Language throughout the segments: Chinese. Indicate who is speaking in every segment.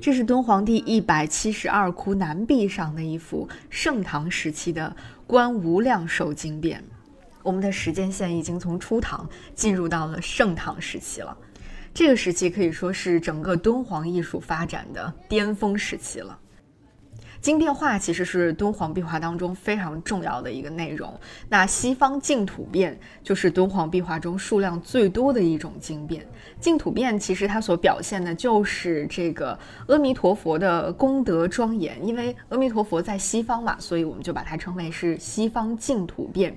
Speaker 1: 这是敦煌第一百七十二窟南壁上的一幅盛唐时期的观无量寿经变。我们的时间线已经从初唐进入到了盛唐时期了，这个时期可以说是整个敦煌艺术发展的巅峰时期了。经变化其实是敦煌壁画当中非常重要的一个内容。那西方净土变就是敦煌壁画中数量最多的一种经变。净土变其实它所表现的就是这个阿弥陀佛的功德庄严，因为阿弥陀佛在西方嘛，所以我们就把它称为是西方净土变。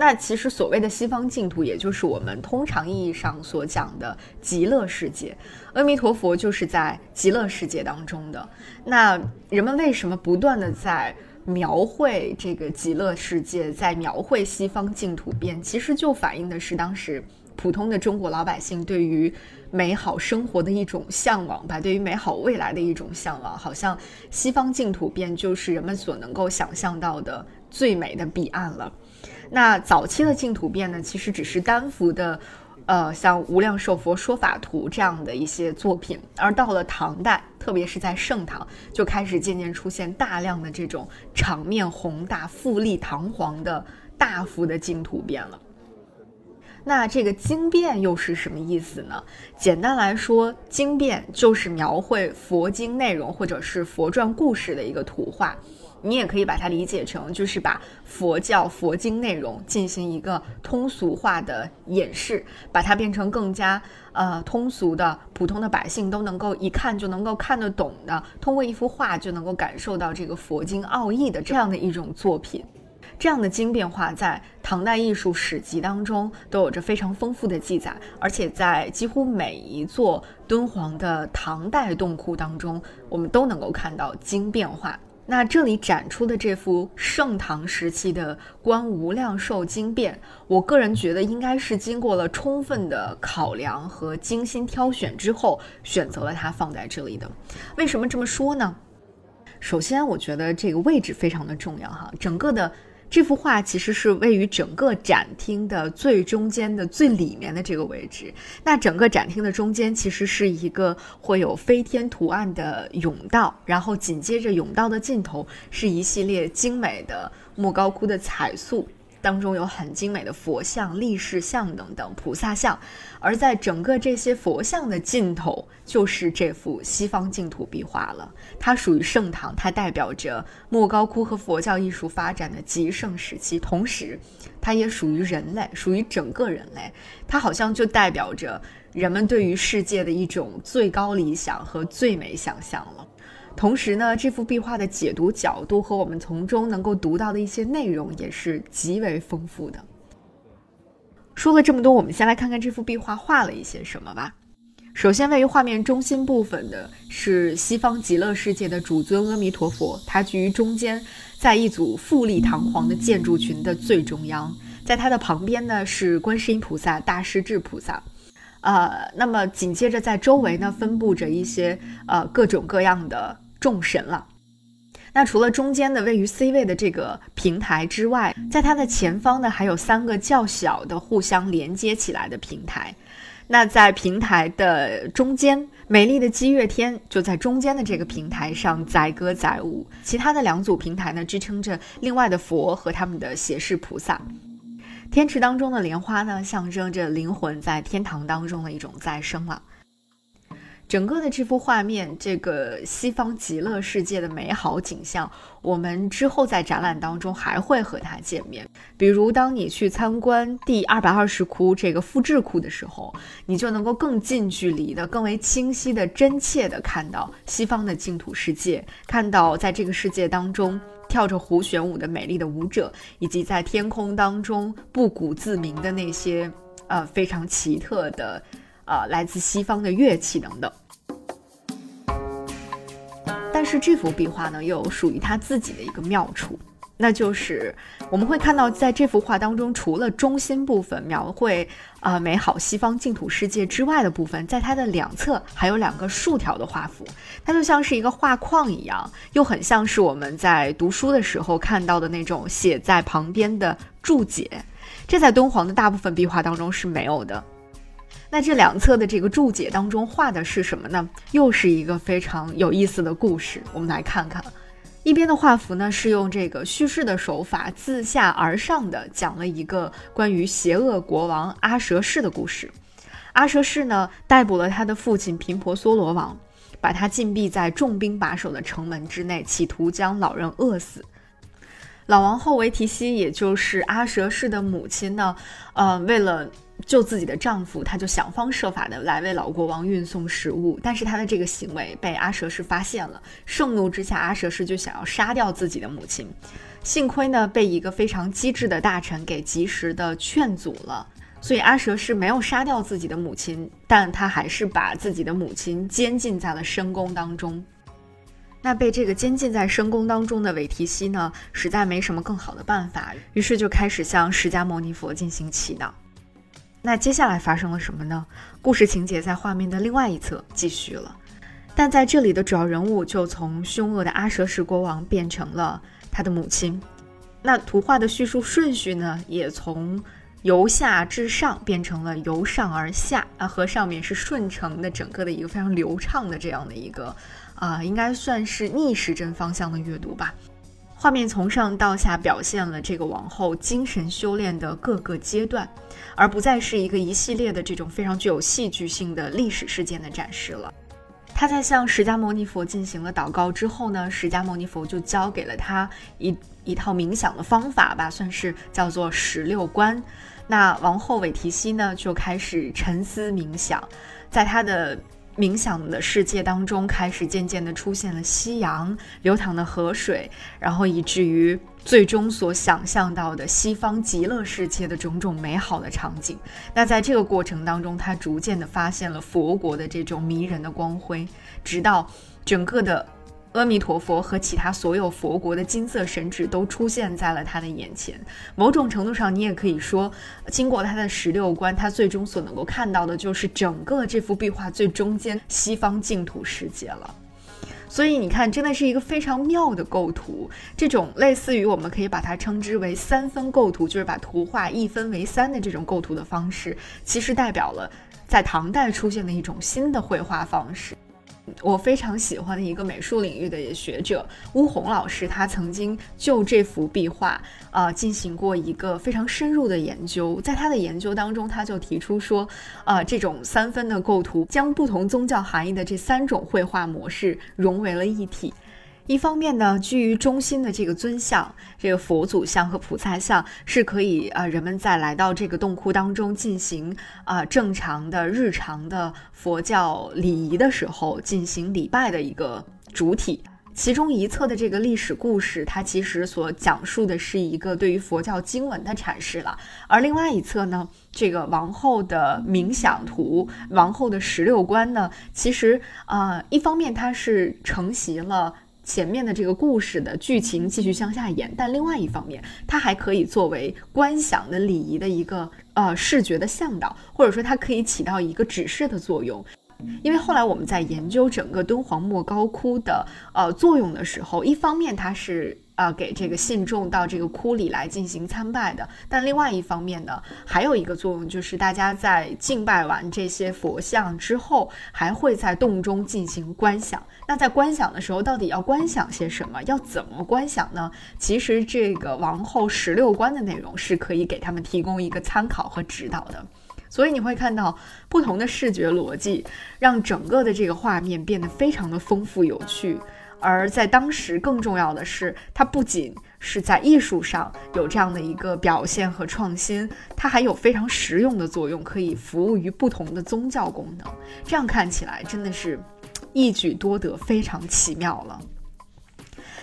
Speaker 1: 那其实所谓的西方净土，也就是我们通常意义上所讲的极乐世界。阿弥陀佛就是在极乐世界当中的。那人们为什么不断的在描绘这个极乐世界，在描绘西方净土变？其实就反映的是当时普通的中国老百姓对于美好生活的一种向往吧，对于美好未来的一种向往。好像西方净土变就是人们所能够想象到的最美的彼岸了。那早期的净土变呢，其实只是单幅的，呃，像《无量寿佛说法图》这样的一些作品，而到了唐代，特别是在盛唐，就开始渐渐出现大量的这种场面宏大、富丽堂皇的大幅的净土变了。那这个经变又是什么意思呢？简单来说，经变就是描绘佛经内容或者是佛传故事的一个图画。你也可以把它理解成，就是把佛教佛经内容进行一个通俗化的演示，把它变成更加呃通俗的、普通的百姓都能够一看就能够看得懂的，通过一幅画就能够感受到这个佛经奥义的这样的一种作品。这样的经变画在唐代艺术史籍当中都有着非常丰富的记载，而且在几乎每一座敦煌的唐代洞窟当中，我们都能够看到经变画。那这里展出的这幅盛唐时期的《观无量寿经变》，我个人觉得应该是经过了充分的考量和精心挑选之后，选择了它放在这里的。为什么这么说呢？首先，我觉得这个位置非常的重要哈，整个的。这幅画其实是位于整个展厅的最中间的最里面的这个位置。那整个展厅的中间其实是一个会有飞天图案的甬道，然后紧接着甬道的尽头是一系列精美的莫高窟的彩塑。当中有很精美的佛像、立式像等等菩萨像，而在整个这些佛像的尽头，就是这幅西方净土壁画了。它属于盛唐，它代表着莫高窟和佛教艺术发展的极盛时期，同时，它也属于人类，属于整个人类。它好像就代表着人们对于世界的一种最高理想和最美想象了。同时呢，这幅壁画的解读角度和我们从中能够读到的一些内容也是极为丰富的。说了这么多，我们先来看看这幅壁画画了一些什么吧。首先，位于画面中心部分的是西方极乐世界的主尊阿弥陀佛，他居于中间，在一组富丽堂皇的建筑群的最中央。在他的旁边呢是观世音菩萨、大势至菩萨。呃，那么紧接着在周围呢分布着一些呃各种各样的。众神了。那除了中间的位于 C 位的这个平台之外，在它的前方呢，还有三个较小的互相连接起来的平台。那在平台的中间，美丽的积月天就在中间的这个平台上载歌载舞。其他的两组平台呢，支撑着另外的佛和他们的胁侍菩萨。天池当中的莲花呢，象征着灵魂在天堂当中的一种再生了。整个的这幅画面，这个西方极乐世界的美好景象，我们之后在展览当中还会和它见面。比如，当你去参观第二百二十窟这个复制窟的时候，你就能够更近距离的、更为清晰的、真切的看到西方的净土世界，看到在这个世界当中跳着胡旋舞的美丽的舞者，以及在天空当中不鼓自鸣的那些呃非常奇特的。呃，来自西方的乐器等等，但是这幅壁画呢，又有属于它自己的一个妙处，那就是我们会看到，在这幅画当中，除了中心部分描绘啊美好西方净土世界之外的部分，在它的两侧还有两个竖条的画幅，它就像是一个画框一样，又很像是我们在读书的时候看到的那种写在旁边的注解，这在敦煌的大部分壁画当中是没有的。那这两侧的这个注解当中画的是什么呢？又是一个非常有意思的故事，我们来看看。一边的画幅呢是用这个叙事的手法，自下而上的讲了一个关于邪恶国王阿蛇氏的故事。阿蛇氏呢逮捕了他的父亲频婆娑罗王，把他禁闭在重兵把守的城门之内，企图将老人饿死。老王后维提西，也就是阿蛇氏的母亲呢，呃，为了救自己的丈夫，她就想方设法的来为老国王运送食物。但是她的这个行为被阿蛇氏发现了，盛怒之下，阿蛇氏就想要杀掉自己的母亲。幸亏呢，被一个非常机智的大臣给及时的劝阻了，所以阿蛇氏没有杀掉自己的母亲，但他还是把自己的母亲监禁在了深宫当中。那被这个监禁在深宫当中的韦提希呢，实在没什么更好的办法，于是就开始向释迦牟尼佛进行祈祷。那接下来发生了什么呢？故事情节在画面的另外一侧继续了，但在这里的主要人物就从凶恶的阿舍氏国王变成了他的母亲。那图画的叙述顺序呢，也从由下至上变成了由上而下啊，和上面是顺承的，整个的一个非常流畅的这样的一个。啊，应该算是逆时针方向的阅读吧。画面从上到下表现了这个王后精神修炼的各个阶段，而不再是一个一系列的这种非常具有戏剧性的历史事件的展示了。他在向释迦牟尼佛进行了祷告之后呢，释迦牟尼佛就教给了他一一套冥想的方法吧，算是叫做十六观。那王后韦提希呢，就开始沉思冥想，在他的。冥想的世界当中，开始渐渐的出现了夕阳、流淌的河水，然后以至于最终所想象到的西方极乐世界的种种美好的场景。那在这个过程当中，他逐渐的发现了佛国的这种迷人的光辉，直到整个的。阿弥陀佛和其他所有佛国的金色神祇都出现在了他的眼前。某种程度上，你也可以说，经过他的十六观，他最终所能够看到的就是整个这幅壁画最中间西方净土世界了。所以你看，真的是一个非常妙的构图。这种类似于我们可以把它称之为三分构图，就是把图画一分为三的这种构图的方式，其实代表了在唐代出现的一种新的绘画方式。我非常喜欢的一个美术领域的学者乌红老师，他曾经就这幅壁画啊进行过一个非常深入的研究。在他的研究当中，他就提出说，啊，这种三分的构图将不同宗教含义的这三种绘画模式融为了一体。一方面呢，居于中心的这个尊像，这个佛祖像和菩萨像是可以啊，人们在来到这个洞窟当中进行啊正常的日常的佛教礼仪的时候进行礼拜的一个主体。其中一侧的这个历史故事，它其实所讲述的是一个对于佛教经文的阐释了。而另外一侧呢，这个王后的冥想图，王后的十六观呢，其实啊，一方面它是承袭了。前面的这个故事的剧情继续向下演，但另外一方面，它还可以作为观想的礼仪的一个呃视觉的向导，或者说它可以起到一个指示的作用。因为后来我们在研究整个敦煌莫高窟的呃作用的时候，一方面它是。啊，给这个信众到这个窟里来进行参拜的。但另外一方面呢，还有一个作用，就是大家在敬拜完这些佛像之后，还会在洞中进行观想。那在观想的时候，到底要观想些什么？要怎么观想呢？其实这个王后十六观的内容是可以给他们提供一个参考和指导的。所以你会看到不同的视觉逻辑，让整个的这个画面变得非常的丰富有趣。而在当时，更重要的是，它不仅是在艺术上有这样的一个表现和创新，它还有非常实用的作用，可以服务于不同的宗教功能。这样看起来，真的是一举多得，非常奇妙了。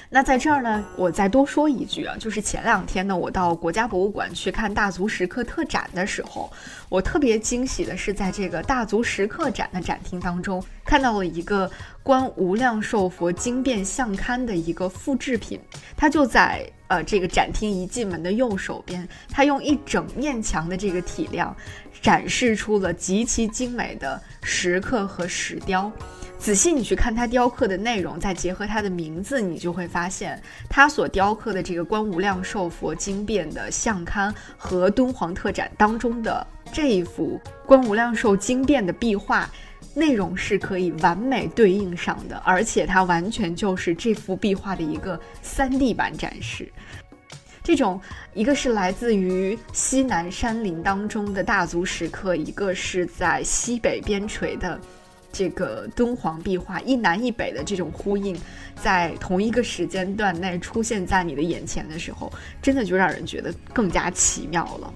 Speaker 1: 那在这儿呢，我再多说一句啊，就是前两天呢，我到国家博物馆去看大足石刻特展的时候，我特别惊喜的是，在这个大足石刻展的展厅当中，看到了一个观无量寿佛经变相刊的一个复制品，它就在呃这个展厅一进门的右手边，它用一整面墙的这个体量，展示出了极其精美的石刻和石雕。仔细你去看它雕刻的内容，再结合它的名字，你就会发现，它所雕刻的这个观无量寿佛经变的相刊和敦煌特展当中的这一幅观无量寿经变的壁画。内容是可以完美对应上的，而且它完全就是这幅壁画的一个 3D 版展示。这种一个是来自于西南山林当中的大足石刻，一个是在西北边陲的这个敦煌壁画，一南一北的这种呼应，在同一个时间段内出现在你的眼前的时候，真的就让人觉得更加奇妙了。